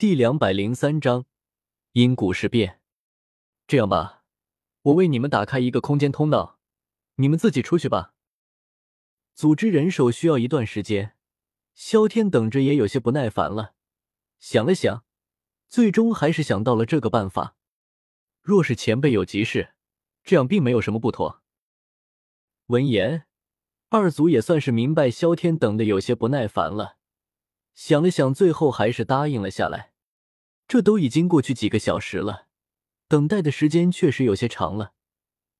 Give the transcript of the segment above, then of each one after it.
第两百零三章因果事变。这样吧，我为你们打开一个空间通道，你们自己出去吧。组织人手需要一段时间，萧天等着也有些不耐烦了。想了想，最终还是想到了这个办法。若是前辈有急事，这样并没有什么不妥。闻言，二组也算是明白萧天等的有些不耐烦了。想了想，最后还是答应了下来。这都已经过去几个小时了，等待的时间确实有些长了，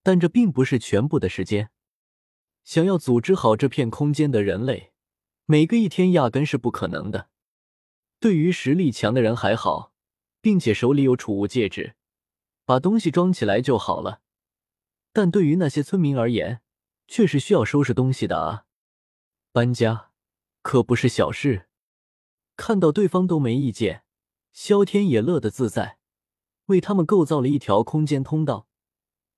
但这并不是全部的时间。想要组织好这片空间的人类，每个一天压根是不可能的。对于实力强的人还好，并且手里有储物戒指，把东西装起来就好了。但对于那些村民而言，却是需要收拾东西的啊！搬家可不是小事。看到对方都没意见，萧天也乐得自在，为他们构造了一条空间通道，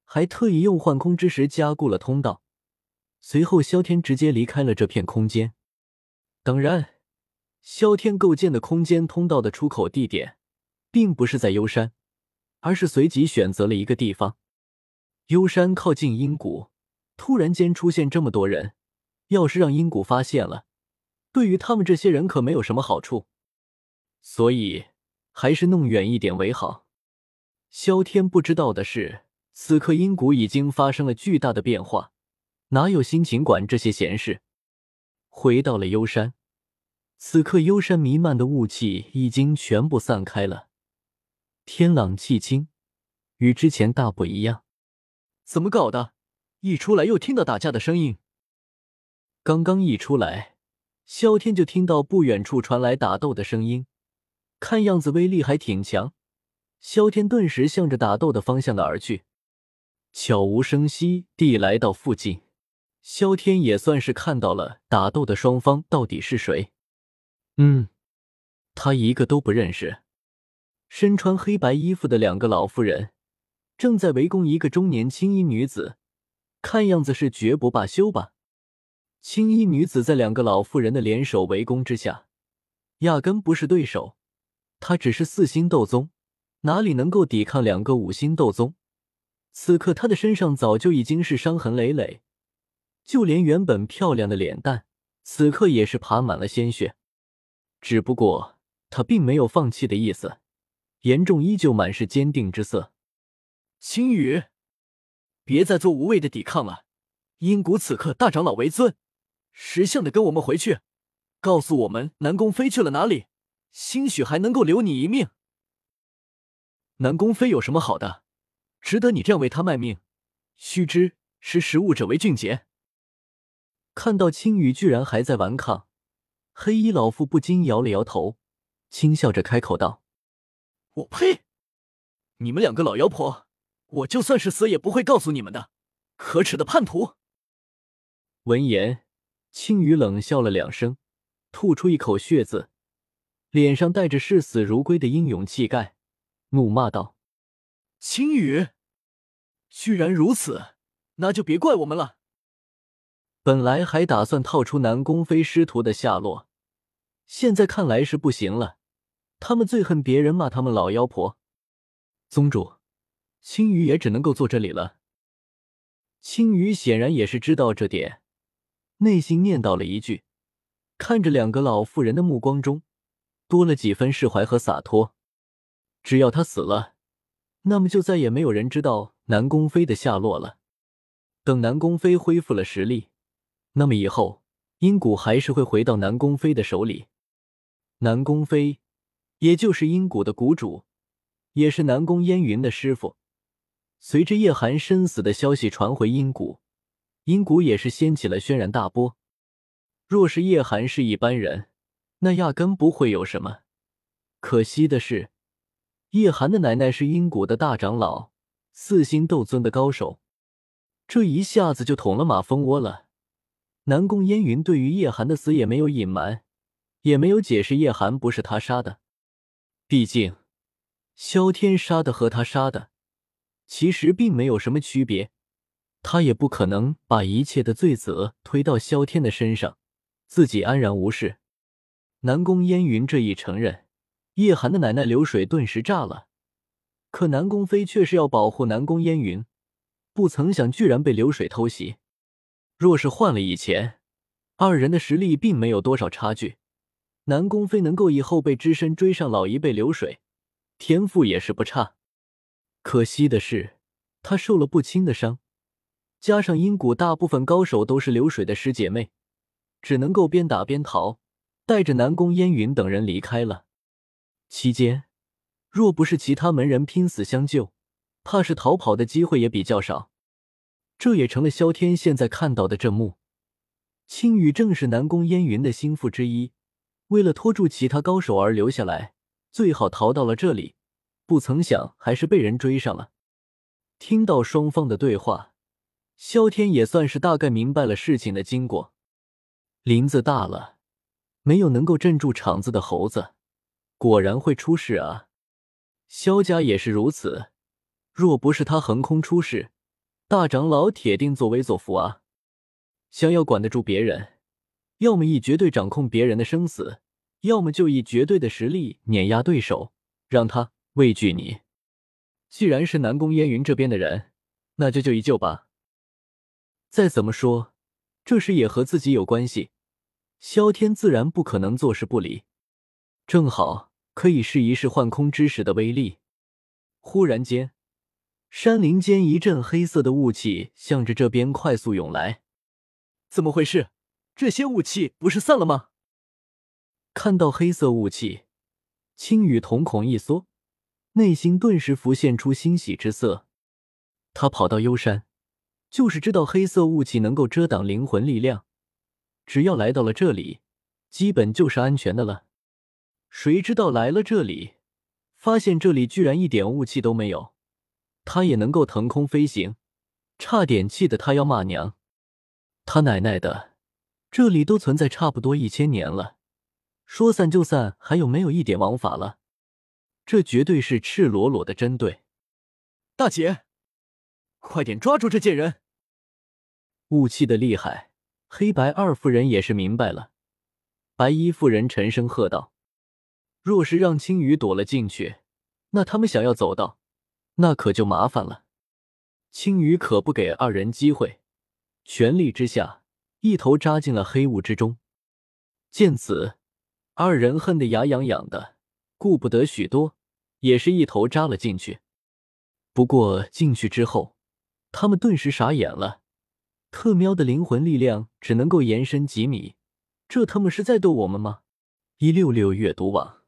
还特意用幻空之石加固了通道。随后，萧天直接离开了这片空间。当然，萧天构建的空间通道的出口地点，并不是在幽山，而是随即选择了一个地方。幽山靠近阴谷，突然间出现这么多人，要是让阴谷发现了。对于他们这些人可没有什么好处，所以还是弄远一点为好。萧天不知道的是，此刻阴谷已经发生了巨大的变化，哪有心情管这些闲事？回到了幽山，此刻幽山弥漫的雾气已经全部散开了，天朗气清，与之前大不一样。怎么搞的？一出来又听到打架的声音。刚刚一出来。萧天就听到不远处传来打斗的声音，看样子威力还挺强。萧天顿时向着打斗的方向的而去，悄无声息地来到附近。萧天也算是看到了打斗的双方到底是谁。嗯，他一个都不认识。身穿黑白衣服的两个老妇人正在围攻一个中年青衣女子，看样子是绝不罢休吧。青衣女子在两个老妇人的联手围攻之下，压根不是对手。他只是四星斗宗，哪里能够抵抗两个五星斗宗？此刻他的身上早就已经是伤痕累累，就连原本漂亮的脸蛋，此刻也是爬满了鲜血。只不过他并没有放弃的意思，严重依旧满是坚定之色。青羽，别再做无谓的抵抗了，阴谷此刻大长老为尊。识相的跟我们回去，告诉我们南宫飞去了哪里，兴许还能够留你一命。南宫飞有什么好的，值得你这样为他卖命？须知识时务者为俊杰。看到青羽居然还在顽抗，黑衣老妇不禁摇了摇头，轻笑着开口道：“我呸！你们两个老妖婆，我就算是死也不会告诉你们的，可耻的叛徒！”闻言。青羽冷笑了两声，吐出一口血渍，脸上带着视死如归的英勇气概，怒骂道：“青羽，居然如此，那就别怪我们了。”本来还打算套出南宫飞师徒的下落，现在看来是不行了。他们最恨别人骂他们老妖婆。宗主，青羽也只能够坐这里了。青羽显然也是知道这点。内心念叨了一句，看着两个老妇人的目光中多了几分释怀和洒脱。只要他死了，那么就再也没有人知道南宫飞的下落了。等南宫飞恢复了实力，那么以后阴谷还是会回到南宫飞的手里。南宫飞，也就是阴谷的谷主，也是南宫烟云的师傅。随着叶寒身死的消息传回阴谷。阴谷也是掀起了轩然大波。若是叶寒是一般人，那压根不会有什么。可惜的是，叶寒的奶奶是阴谷的大长老，四星斗尊的高手，这一下子就捅了马蜂窝了。南宫烟云对于叶寒的死也没有隐瞒，也没有解释叶寒不是他杀的。毕竟，萧天杀的和他杀的，其实并没有什么区别。他也不可能把一切的罪责推到萧天的身上，自己安然无事。南宫烟云这一承认，叶寒的奶奶流水顿时炸了。可南宫飞却是要保护南宫烟云，不曾想居然被流水偷袭。若是换了以前，二人的实力并没有多少差距。南宫飞能够以后辈之身追上老一辈流水，天赋也是不差。可惜的是，他受了不轻的伤，加上阴谷大部分高手都是流水的师姐妹，只能够边打边逃，带着南宫烟云等人离开了。期间。若不是其他门人拼死相救，怕是逃跑的机会也比较少。这也成了萧天现在看到的这幕。青羽正是南宫烟云的心腹之一，为了拖住其他高手而留下来，最好逃到了这里。不曾想还是被人追上了。听到双方的对话，萧天也算是大概明白了事情的经过。林子大了，没有能够镇住场子的猴子，果然会出事啊！萧家也是如此，若不是他横空出世，大长老铁定作威作福啊！想要管得住别人，要么以绝对掌控别人的生死，要么就以绝对的实力碾压对手，让他畏惧你。既然是南宫烟云这边的人，那就救一救吧。再怎么说，这事也和自己有关系，萧天自然不可能坐视不理。正好。可以试一试幻空之石的威力。忽然间，山林间一阵黑色的雾气向着这边快速涌来。怎么回事？这些雾气不是散了吗？看到黑色雾气，青羽瞳孔一缩，内心顿时浮现出欣喜之色。他跑到幽山，就是知道黑色雾气能够遮挡灵魂力量，只要来到了这里，基本就是安全的了。谁知道来了这里，发现这里居然一点雾气都没有，他也能够腾空飞行，差点气得他要骂娘。他奶奶的，这里都存在差不多一千年了，说散就散，还有没有一点王法了？这绝对是赤裸裸的针对。大姐，快点抓住这贱人！雾气的厉害，黑白二夫人也是明白了。白衣妇人沉声喝道。若是让青羽躲了进去，那他们想要走到，那可就麻烦了。青羽可不给二人机会，全力之下，一头扎进了黑雾之中。见此，二人恨得牙痒痒的，顾不得许多，也是一头扎了进去。不过进去之后，他们顿时傻眼了。特喵的灵魂力量只能够延伸几米，这他妈是在逗我们吗？一六六阅读网。